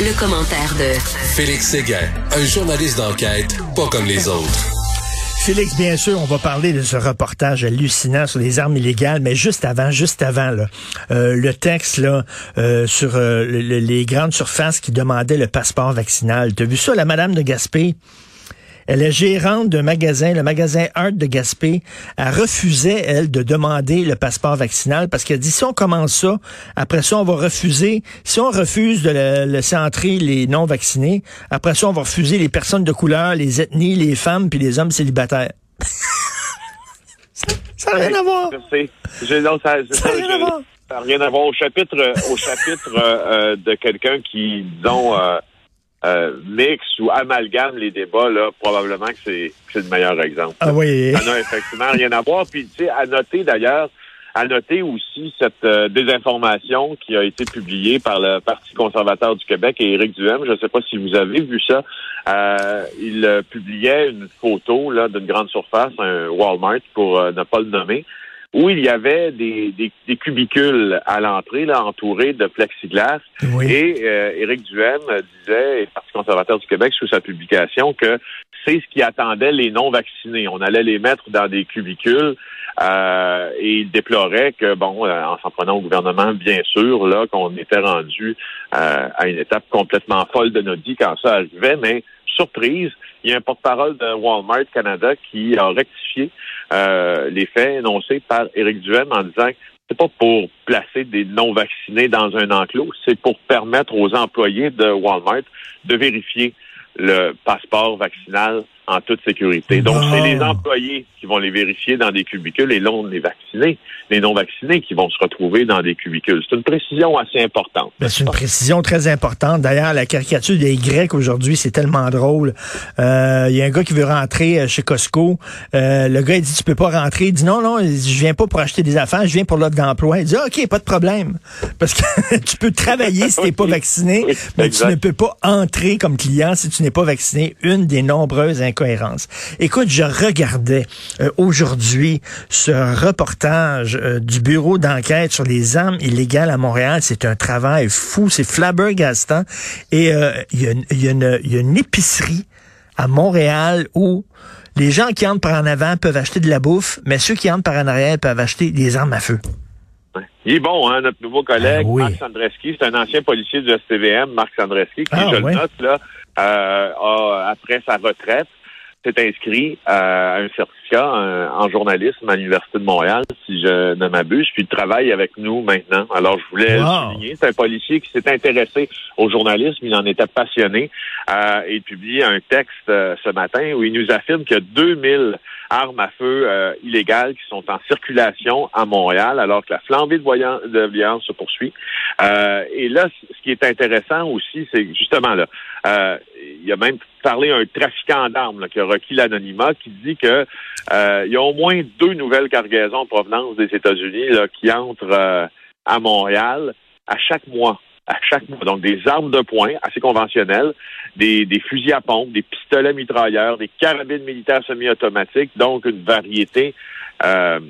Le, commentaire de Félix Séguin, un journaliste d'enquête pas comme les autres. Félix, bien sûr, on va parler de ce reportage hallucinant sur les armes illégales, mais juste avant, juste avant, là, euh, le texte là euh, sur euh, les grandes surfaces qui demandaient le passeport vaccinal. T'as vu ça, la madame de Gaspé? Elle est gérante d'un magasin, le magasin Art de Gaspé. Elle refusait, elle, de demander le passeport vaccinal parce qu'elle dit si on commence ça, après ça, on va refuser. Si on refuse de laisser entrer les non-vaccinés, après ça, on va refuser les personnes de couleur, les ethnies, les femmes puis les hommes célibataires. ça n'a rien à voir. non, ça, ça, rien à voir. Ça n'a rien à voir. Au chapitre, au chapitre euh, euh, de quelqu'un qui, disons, euh, euh, mix ou amalgame les débats, là, probablement que c'est le meilleur exemple. Ah oui. Ça n'a effectivement rien à voir. Puis, tu sais, à noter d'ailleurs, à noter aussi cette euh, désinformation qui a été publiée par le Parti conservateur du Québec et Éric Duhem. Je ne sais pas si vous avez vu ça. Euh, il publiait une photo là d'une grande surface, un Walmart pour ne pas le nommer, où il y avait des, des, cubicules à l'entrée, là, entourés de plexiglas. Et euh, Éric Duhem disait, et Parti conservateur du Québec, sous sa publication, que c'est ce qui attendait les non-vaccinés. On allait les mettre dans des cubicules euh, et il déplorait que, bon, euh, en s'en prenant au gouvernement, bien sûr, là, qu'on était rendu euh, à une étape complètement folle de notre vie quand ça arrivait, mais surprise, il y a un porte-parole de Walmart Canada qui a rectifié euh, les faits énoncés par Éric Duhem en disant que c'est pas pour placer des non-vaccinés dans un enclos, c'est pour permettre aux employés de Walmart de vérifier le passeport vaccinal en toute sécurité. Donc, c'est les employés qui vont les vérifier dans des cubicules et non les vaccinés, les non-vaccinés qui vont se retrouver dans des cubicules. C'est une précision assez importante. Ben, c'est une précision très importante. D'ailleurs, la caricature des Grecs aujourd'hui, c'est tellement drôle. Euh, il y a un gars qui veut rentrer euh, chez Costco. Euh, le gars, il dit, tu peux pas rentrer. Il dit, non, non, je viens pas pour acheter des affaires, je viens pour l'offre d'emploi. Il dit, OK, pas de problème. Parce que tu peux travailler si t'es pas vacciné, mais tu ne peux pas entrer comme client si tu n'es pas vacciné. Une des nombreuses incohérences. Écoute, je regardais euh, aujourd'hui ce reportage euh, du bureau d'enquête sur les armes illégales à Montréal. C'est un travail fou, c'est flabbergastant. Et euh, il y, a une épicerie à Montréal où les gens qui entrent par en avant peuvent acheter de la bouffe, mais ceux qui entrent par en arrière peuvent acheter des armes à feu. Il est bon, hein, notre nouveau collègue, ah Marc Sandreski, c'est un ancien policier du STVM, Marc Sandreski, qui, ah je le note, là, a, après sa retraite, s'est inscrit à un certificat en journalisme à l'Université de Montréal, si je ne m'abuse, puis il travaille avec nous maintenant. Alors, je voulais le souligner. C'est un policier qui s'est intéressé au journalisme, il en était passionné. Euh, il publie un texte euh, ce matin où il nous affirme a 2000 armes à feu euh, illégales qui sont en circulation à Montréal, alors que la flambée de, de violence se poursuit. Euh, et là, ce qui est intéressant aussi, c'est justement là, euh, il y a même parlé un trafiquant d'armes qui a requis l'anonymat, qui dit que il y a au moins deux nouvelles cargaisons en provenance des États-Unis qui entrent à Montréal à chaque mois à chaque mois. Donc, des armes de poing assez conventionnelles, des, des fusils à pompe, des pistolets mitrailleurs, des carabines militaires semi-automatiques, donc une variété euh,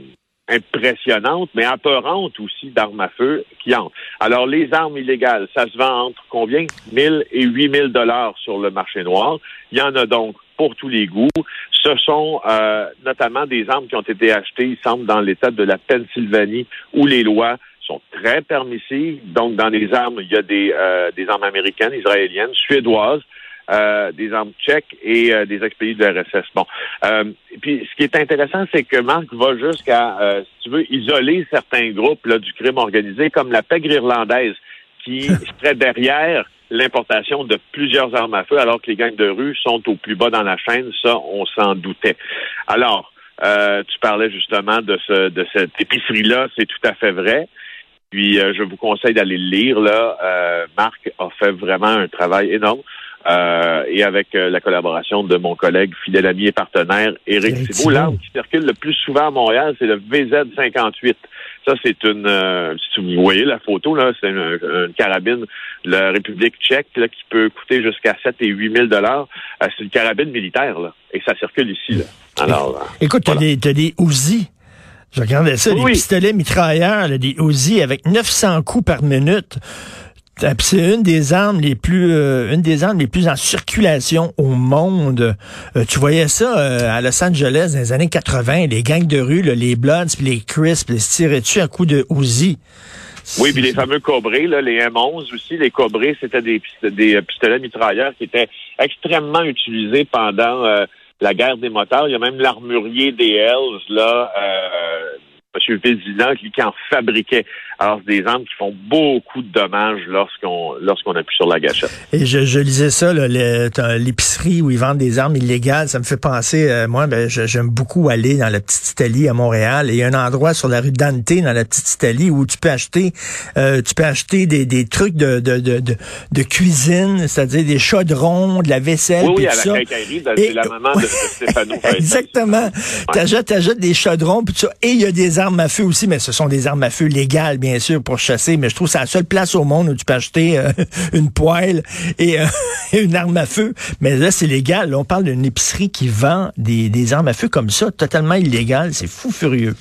impressionnante, mais apeurante aussi d'armes à feu qui entrent. Alors, les armes illégales, ça se vend entre combien? 1000 et 8000 dollars sur le marché noir. Il y en a donc pour tous les goûts. Ce sont euh, notamment des armes qui ont été achetées, il semble, dans l'État de la Pennsylvanie, où les lois sont très permissives. Donc, dans les armes, il y a des, euh, des armes américaines, israéliennes, suédoises, euh, des armes tchèques et euh, des ex-pays de RSS. Bon. Puis ce qui est intéressant, c'est que Marc va jusqu'à, si tu veux, isoler certains groupes là, du crime organisé, comme la pègre irlandaise, qui serait derrière l'importation de plusieurs armes à feu, alors que les gangs de rue sont au plus bas dans la chaîne. Ça, on s'en doutait. Alors, tu parlais justement de, ce, de cette épicerie-là, c'est tout à fait vrai. Puis, je vous conseille d'aller le lire. Là, Marc a fait vraiment un travail énorme. Euh, et avec euh, la collaboration de mon collègue, fidèle ami et partenaire, Éric Thibault. L'arme qui circule le plus souvent à Montréal, c'est le VZ-58. Ça, c'est une... Euh, si vous voyez la photo, là, c'est une, carabine de la République tchèque là, qui peut coûter jusqu'à 7 et 8 000 dollars. c'est une carabine militaire, là, et ça circule ici. Là. Alors, Écoute, t'as des, as des Uzi. Je regardais ça, des pistolets mitrailleurs, des Uzi avec 900 coups par minute. C'est une des armes les plus, euh, une des armes les plus en circulation au monde. Euh, tu voyais ça euh, à Los Angeles dans les années 80, les gangs de rue, les Bloods, puis les Crisps, les se tiraient dessus à coups de Uzi. Oui, puis les fameux cobrés, là, les M11 aussi, les cobrés, c'était des, des pistolets mitrailleurs qui étaient extrêmement utilisés pendant la guerre des moteurs. Il y a même l'armurier des Hells, là, M. Vézina, qui en fabriquait. Alors, c'est des armes qui font beaucoup de dommages lorsqu'on lorsqu'on appuie sur la gâchette. Et je, je lisais ça, l'épicerie où ils vendent des armes illégales. Ça me fait penser, euh, moi, ben, j'aime beaucoup aller dans la petite Italie à Montréal. Et il y a un endroit sur la rue Dante, dans la petite Italie, où tu peux acheter euh, tu peux acheter des, des trucs de, de, de, de, cuisine, c'est-à-dire des chaudrons, de la vaisselle. Oui, oui, à la quincaillerie, c'est la maman de, de Stéphano. Exactement. Tu achètes, des chaudrons, puis ça. Et il y a des armes à feu aussi, mais ce sont des armes à feu légales, bien sûr, pour chasser. Mais je trouve que c'est la seule place au monde où tu peux acheter euh, une poêle et euh, une arme à feu. Mais là, c'est légal. on parle d'une épicerie qui vend des, armes à feu comme ça, totalement illégal. C'est fou furieux.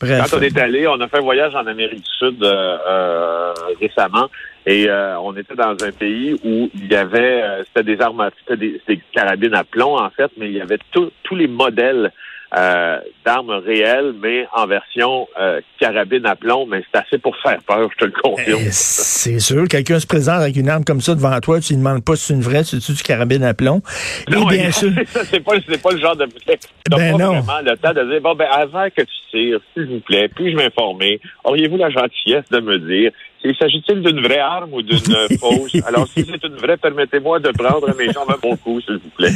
Bref. Quand on est allé, on a fait un voyage en Amérique du Sud euh, récemment. Et on était dans un pays où il y avait, c'était des armes, c'était des, des, carabines à plomb en fait, mais il y avait tous les modèles euh, d'armes réelles, mais en version euh, carabine à plomb, mais c'est assez pour faire peur, je te le confirme. Eh, c'est sûr, quelqu'un se présente avec une arme comme ça devant toi, tu ne demandes pas si c'est une vraie, si c'est du carabine à plomb? Non, bien sûr. c'est pas, pas le genre de Tu ben pas non. vraiment le temps de dire, bon, ben, avant que tu tires, s'il vous plaît, puis-je m'informer? Auriez-vous la gentillesse de me dire il s'agit-il d'une vraie arme ou d'une fausse? Alors, si c'est une vraie, permettez-moi de prendre mes jambes à mon cou, s'il vous plaît.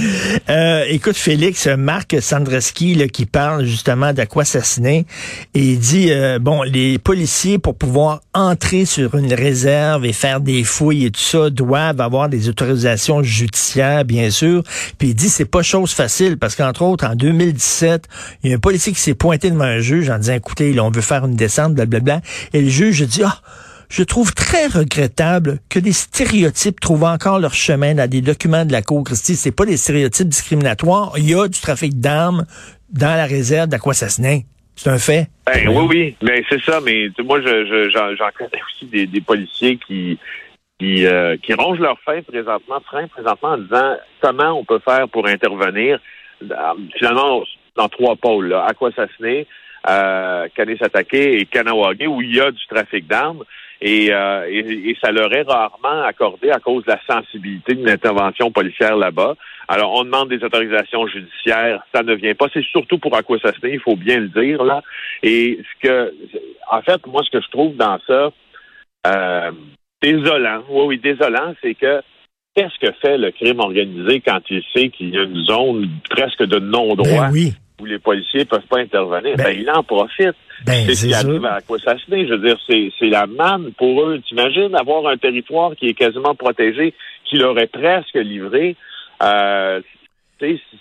Euh, écoute, Félix, Marc Sandreski, là, qui parle justement d'Aquassassiné, et il dit, euh, bon, les policiers, pour pouvoir entrer sur une réserve et faire des fouilles et tout ça, doivent avoir des autorisations judiciaires, bien sûr. Puis il dit, c'est pas chose facile, parce qu'entre autres, en 2017, il y a un policier qui s'est pointé devant un juge en disant, écoutez, là, on veut faire une descente, blablabla. Et le juge dit, ah, je trouve très regrettable que des stéréotypes trouvent encore leur chemin dans des documents de la Cour Christie. C'est pas des stéréotypes discriminatoires. Il y a du trafic d'armes dans la réserve d'Aquassassiné. C'est un fait. Ben, oui, oui. Mais c'est ça. Mais moi, j'en connais aussi des, policiers qui qui, euh, qui rongent leur fin présentement, frein présentement en disant comment on peut faire pour intervenir finalement dans trois pôles. Là. Aquassassiné, euh, Kanesatake et Kanawage, où il y a du trafic d'armes. Euh, et, et, ça leur est rarement accordé à cause de la sensibilité d'une intervention policière là-bas. Alors, on demande des autorisations judiciaires, ça ne vient pas. C'est surtout pour Aquassassiné, il faut bien le dire là. Et ce que, en fait, moi, ce que je trouve dans ça euh, désolant, oui, oui, désolant, c'est que qu'est-ce que fait le crime organisé quand il sait qu'il y a une zone presque de non-droit? Ben oui où les policiers peuvent pas intervenir, ben, ben il en profite. Ben, c'est ce qui arrive à Je veux dire, c'est la manne pour eux. T'imagines avoir un territoire qui est quasiment protégé, qui leur est presque livré. Euh,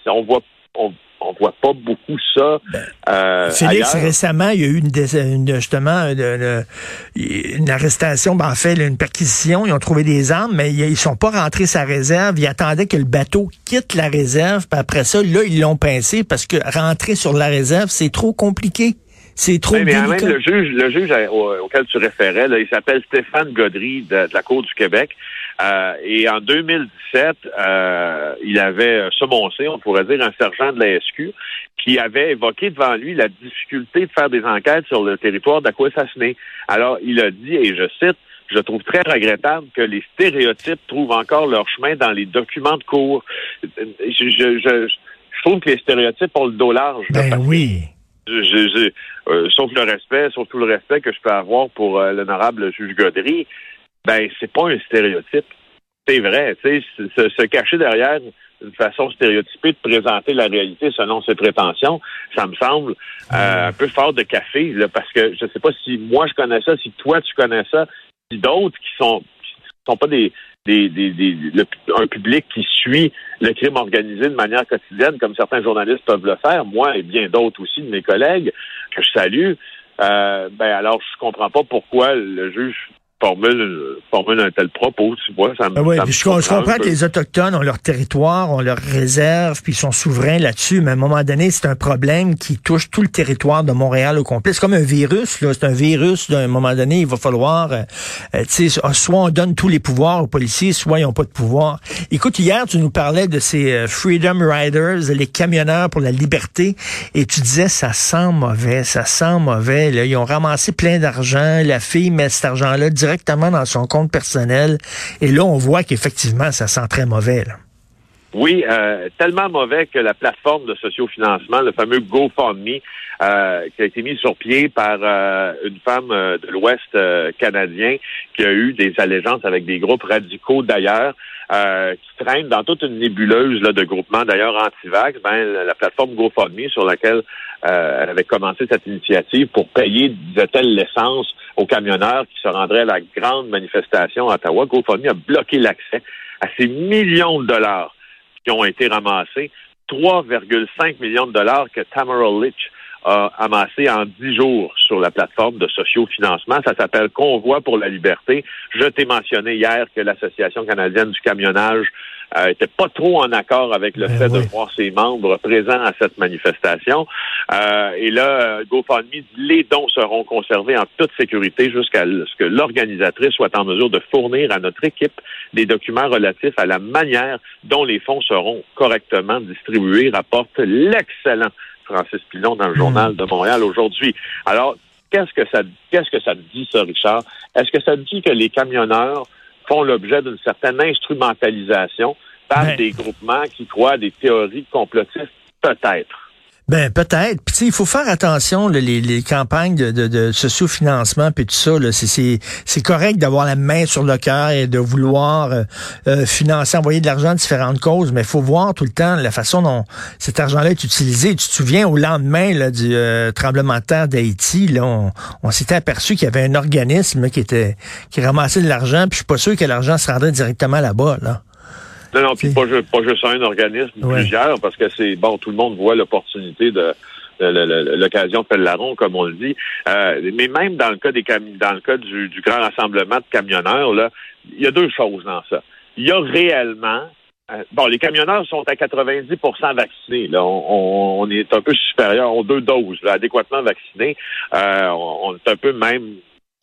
on voit on, on voit pas beaucoup ça. Ben, euh, Félix, récemment, il y a eu une, justement une, arrestation, ben, en fait, une perquisition. Ils ont trouvé des armes, mais ils sont pas rentrés sa réserve. Ils attendaient que le bateau quitte la réserve. Puis après ça, là, ils l'ont pincé parce que rentrer sur la réserve, c'est trop compliqué. C'est trop mais, mais le juge, le juge auquel tu référais, il s'appelle Stéphane Godry de, la Cour du Québec. Euh, et en 2017, euh, il avait semoncé, on pourrait dire, un sergent de la SQ qui avait évoqué devant lui la difficulté de faire des enquêtes sur le territoire d'Aquassassiné. Alors, il a dit, et je cite, je trouve très regrettable que les stéréotypes trouvent encore leur chemin dans les documents de cours. Je, je, je, je trouve que les stéréotypes ont le dos large. Ben oui. Euh, sauf le respect, sauf tout le respect que je peux avoir pour l'honorable juge Godry, ben c'est pas un stéréotype. C'est vrai, tu sais, se, cacher derrière une façon stéréotypée de présenter la réalité selon ses prétentions, ça me semble euh, un peu fort de café, là, parce que je sais pas si moi je connais ça, si toi tu connais ça, si d'autres qui sont qui sont pas des, des, des, des un public qui suit le crime organisé de manière quotidienne, comme certains journalistes peuvent le faire, moi et bien d'autres aussi de mes collègues que je salue, euh, ben alors je comprends pas pourquoi le juge formule, formule un tel propos, tu vois. Ça me, ah oui, je, comprends que les Autochtones ont leur territoire, ont leur réserve, puis ils sont souverains là-dessus, mais à un moment donné, c'est un problème qui touche tout le territoire de Montréal au complet. C'est comme un virus, là. C'est un virus, à un moment donné, il va falloir, euh, euh, tu sais, soit on donne tous les pouvoirs aux policiers, soit ils n'ont pas de pouvoir. Écoute, hier, tu nous parlais de ces euh, Freedom Riders, les camionneurs pour la liberté, et tu disais, ça sent mauvais, ça sent mauvais, là. Ils ont ramassé plein d'argent, la fille met cet argent-là directement dans son compte personnel. Et là, on voit qu'effectivement, ça sent très mauvais. Oui, euh, tellement mauvais que la plateforme de sociofinancement, le fameux GoFundMe, euh, qui a été mis sur pied par euh, une femme de l'Ouest canadien qui a eu des allégeances avec des groupes radicaux d'ailleurs, qui traînent dans toute une nébuleuse là, de groupements d'ailleurs anti-vax, ben, la plateforme GoFundMe sur laquelle elle avait commencé cette initiative pour payer, disait-elle, l'essence aux camionneurs qui se rendraient à la grande manifestation à Ottawa. GoFundMe a bloqué l'accès à ces millions de dollars qui ont été ramassés. 3,5 millions de dollars que Tamara Litch a amassé en dix jours sur la plateforme de sociofinancement. Ça s'appelle Convoi pour la liberté. Je t'ai mentionné hier que l'Association canadienne du camionnage euh, était pas trop en accord avec le ben fait de voir ses membres présents à cette manifestation. Euh, et là, GoFundMe dit les dons seront conservés en toute sécurité jusqu'à ce que l'organisatrice soit en mesure de fournir à notre équipe des documents relatifs à la manière dont les fonds seront correctement distribués, rapporte l'excellent Francis Pilon dans le hmm. journal de Montréal aujourd'hui. Alors, qu'est-ce que ça qu'est-ce que ça dit, ça, Richard? Est-ce que ça dit que les camionneurs font l'objet d'une certaine instrumentalisation par ben. des groupements qui croient à des théories complotistes? Peut-être. Ben peut-être. Puis il faut faire attention les, les, campagnes de, de, de socio-financement puis tout ça. C'est correct d'avoir la main sur le cœur et de vouloir euh, euh, financer, envoyer de l'argent à différentes causes, mais il faut voir tout le temps la façon dont cet argent-là est utilisé. Tu te souviens au lendemain là, du euh, tremblement de terre d'Haïti, on, on s'était aperçu qu'il y avait un organisme qui était qui ramassait de l'argent. Puis je suis pas sûr que l'argent se rendrait directement là-bas. Là. Non, non, puis pas, pas, juste un organisme, plusieurs, parce que c'est bon, tout le monde voit l'opportunité de l'occasion de faire larron, comme on le dit. Euh, mais même dans le cas des dans le cas du, grand rassemblement de camionneurs, là, il y a deux choses dans ça. Il y a réellement euh, bon, les camionneurs sont à 90% vaccinés. Là. On, est un peu supérieur aux deux doses, adéquatement vaccinés. Euh, on est un peu même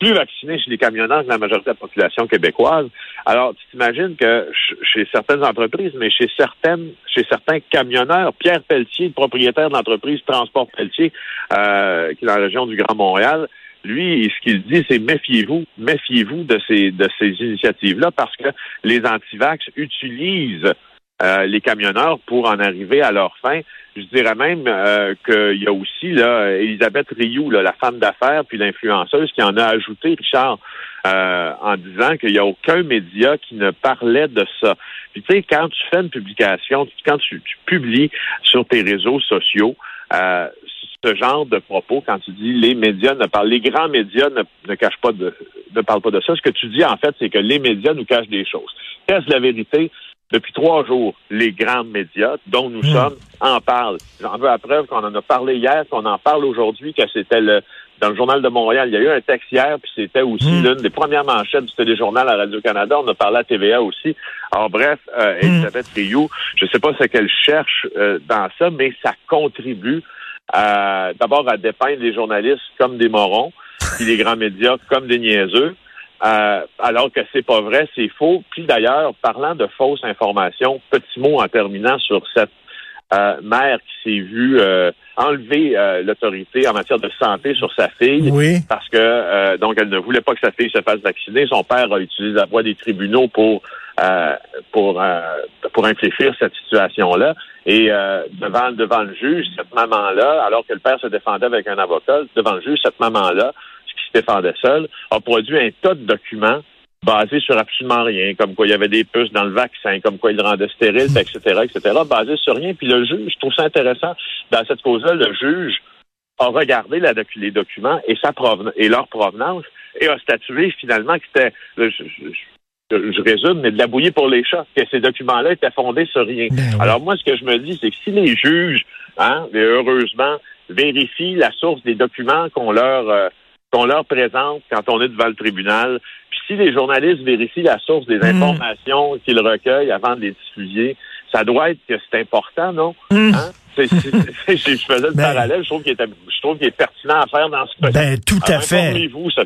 plus vaccinés chez les camionneurs que la majorité de la population québécoise. Alors, tu t'imagines que chez certaines entreprises, mais chez certaines, chez certains camionneurs, Pierre Pelletier, le propriétaire de l'entreprise Transport Pelletier, euh, qui est dans la région du Grand Montréal, lui, ce qu'il dit, c'est méfiez-vous, méfiez-vous de ces de ces initiatives-là, parce que les antivax utilisent euh, les camionneurs pour en arriver à leur fin. Je dirais même euh, qu'il y a aussi là Elisabeth Rioux, la femme d'affaires puis l'influenceuse, qui en a ajouté, Richard, euh, en disant qu'il n'y a aucun média qui ne parlait de ça. Puis tu sais, quand tu fais une publication, quand tu, publies sur tes réseaux sociaux, euh, ce genre de propos, quand tu dis les médias ne parlent, les grands médias ne, ne cachent pas de, ne parlent pas de ça. Ce que tu dis en fait, c'est que les médias nous cachent des choses. Qu'est-ce la vérité? Depuis trois jours, les grands médias, dont nous hmm. sommes, en parlent. J'en veux la preuve qu'on en a parlé hier, qu'on en parle aujourd'hui, que c'était le dans le Journal de Montréal. Il y a eu un texte hier, puis c'était aussi hmm. l'une des premières manchettes du téléjournal à Radio-Canada. On a parlé à TVA aussi. Alors bref, euh, hmm. Elisabeth Rioux, je ne sais pas ce qu'elle cherche euh, dans ça, mais ça contribue euh, d'abord à dépeindre les journalistes comme des morons, puis les grands médias comme des niaiseux. Euh, alors que c'est pas vrai, c'est faux. Puis d'ailleurs, parlant de fausses informations, petit mot en terminant sur cette euh, mère qui s'est vue euh, enlever l'autorité en matière de santé sur sa fille parce que donc elle ne voulait pas que sa fille se fasse vacciner. Son père a utilisé la voie des tribunaux pour pour pour infléchir cette situation-là. Et devant devant le juge, cette maman-là, alors que le père se défendait avec un avocat, devant le juge, cette maman-là défendait seul, a produit un tas de documents basés sur absolument rien, comme quoi il y avait des puces dans le vaccin, comme quoi il le rendait stérile, etc., etc., basés sur rien. Puis le juge, je trouve ça intéressant, dans cette cause-là, le juge a regardé les documents et, sa et leur provenance et a statué finalement que c'était, je, résume, mais de la bouillie pour les chats, que ces documents-là étaient fondés sur rien. Ben Alors moi, ce que je me dis, c'est que si les juges, hein, heureusement, vérifient la source des documents qu'on leur... Euh, qu'on leur présente quand on est devant le tribunal. Puis si les journalistes vérifient la source des hmm. informations qu'ils recueillent avant de les diffuser, ça doit être que c'est important, non? Hmm. Hein? Je faisais le ben, parallèle, je trouve qu'il est, pertinent à faire dans ce cas Ben, tout à fait. Informez-vous, ça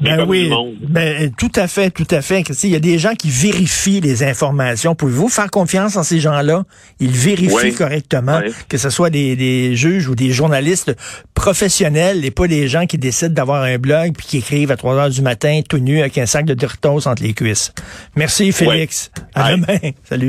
ben oui, ben, tout à fait, tout à fait. Il y a des gens qui vérifient les informations. Pouvez-vous faire confiance en ces gens-là? Ils vérifient correctement, que ce soit des, des, juges ou des journalistes professionnels et pas des gens qui décident d'avoir un blog puis qui écrivent à 3 heures du matin tout nu avec un sac de Doritos entre les cuisses. Merci, Félix. À demain. Salut.